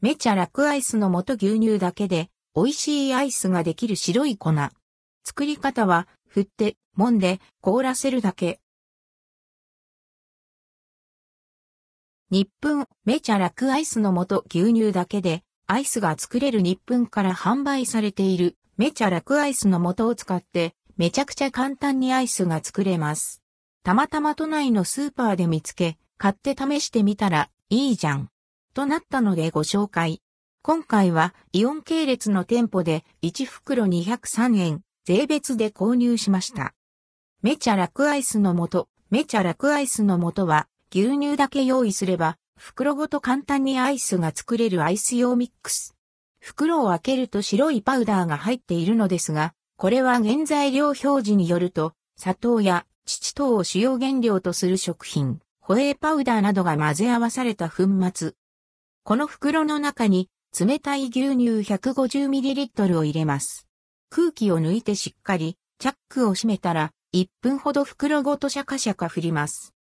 めちゃ楽アイスの素牛乳だけで美味しいアイスができる白い粉。作り方は振って、揉んで凍らせるだけ。日分めちゃ楽アイスの素牛乳だけでアイスが作れる日分から販売されているめちゃ楽アイスの素を使ってめちゃくちゃ簡単にアイスが作れます。たまたま都内のスーパーで見つけ、買って試してみたらいいじゃん。となったのでご紹介。今回はイオン系列の店舗で1袋203円、税別で購入しました。めちゃ楽アイスの素、めちゃ楽アイスの素は牛乳だけ用意すれば袋ごと簡単にアイスが作れるアイス用ミックス。袋を開けると白いパウダーが入っているのですが、これは原材料表示によると、砂糖や乳糖を主要原料とする食品、ホエーパウダーなどが混ぜ合わされた粉末。この袋の中に冷たい牛乳 150ml を入れます。空気を抜いてしっかりチャックを閉めたら1分ほど袋ごとシャカシャカ振ります。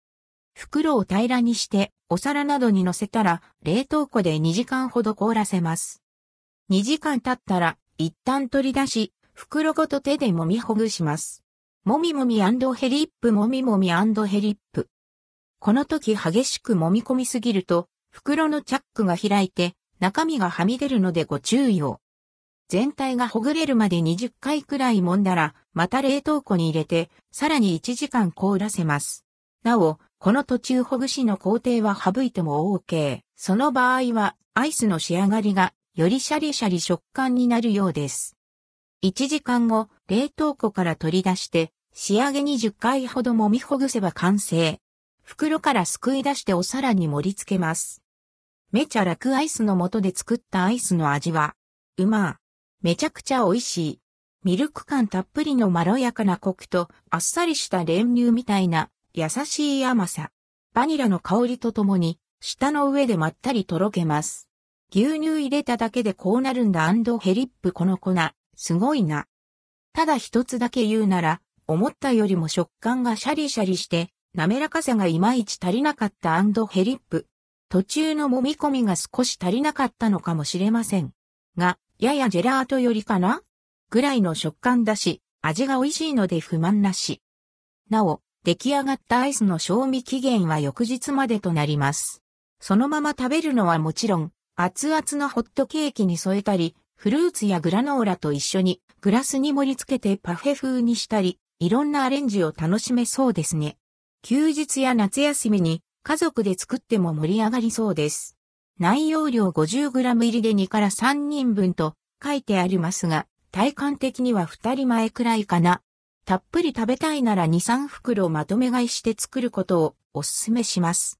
袋を平らにしてお皿などに乗せたら冷凍庫で2時間ほど凍らせます。2時間経ったら一旦取り出し袋ごと手で揉みほぐします。もみもみヘリップもみもみヘリップ。この時激しく揉み込みすぎると、袋のチャックが開いて、中身がはみ出るのでご注意を。全体がほぐれるまで20回くらい揉んだら、また冷凍庫に入れて、さらに1時間凍らせます。なお、この途中ほぐしの工程は省いても OK。その場合は、アイスの仕上がりが、よりシャリシャリ食感になるようです。1時間後、冷凍庫から取り出して、仕上げに10回ほど揉みほぐせば完成。袋からすくい出してお皿に盛り付けます。めちゃ楽アイスの素で作ったアイスの味は、うまめちゃくちゃ美味しい。ミルク感たっぷりのまろやかなコクと、あっさりした練乳みたいな優しい甘さ。バニラの香りとともに、舌の上でまったりとろけます。牛乳入れただけでこうなるんだヘリップこの粉。すごいな。ただ一つだけ言うなら、思ったよりも食感がシャリシャリして、滑らかさがいまいち足りなかったアンドヘリップ。途中の揉み込みが少し足りなかったのかもしれません。が、ややジェラートよりかな？ぐらいの食感だし、味が美味しいので不満なし。なお、出来上がったアイスの賞味期限は翌日までとなります。そのまま食べるのはもちろん、熱々のホットケーキに添えたり、フルーツやグラノーラと一緒にグラスに盛り付けてパフェ風にしたり、いろんなアレンジを楽しめそうですね。休日や夏休みに家族で作っても盛り上がりそうです。内容量 50g 入りで2から3人分と書いてありますが、体感的には2人前くらいかな。たっぷり食べたいなら2、3袋まとめ買いして作ることをお勧めします。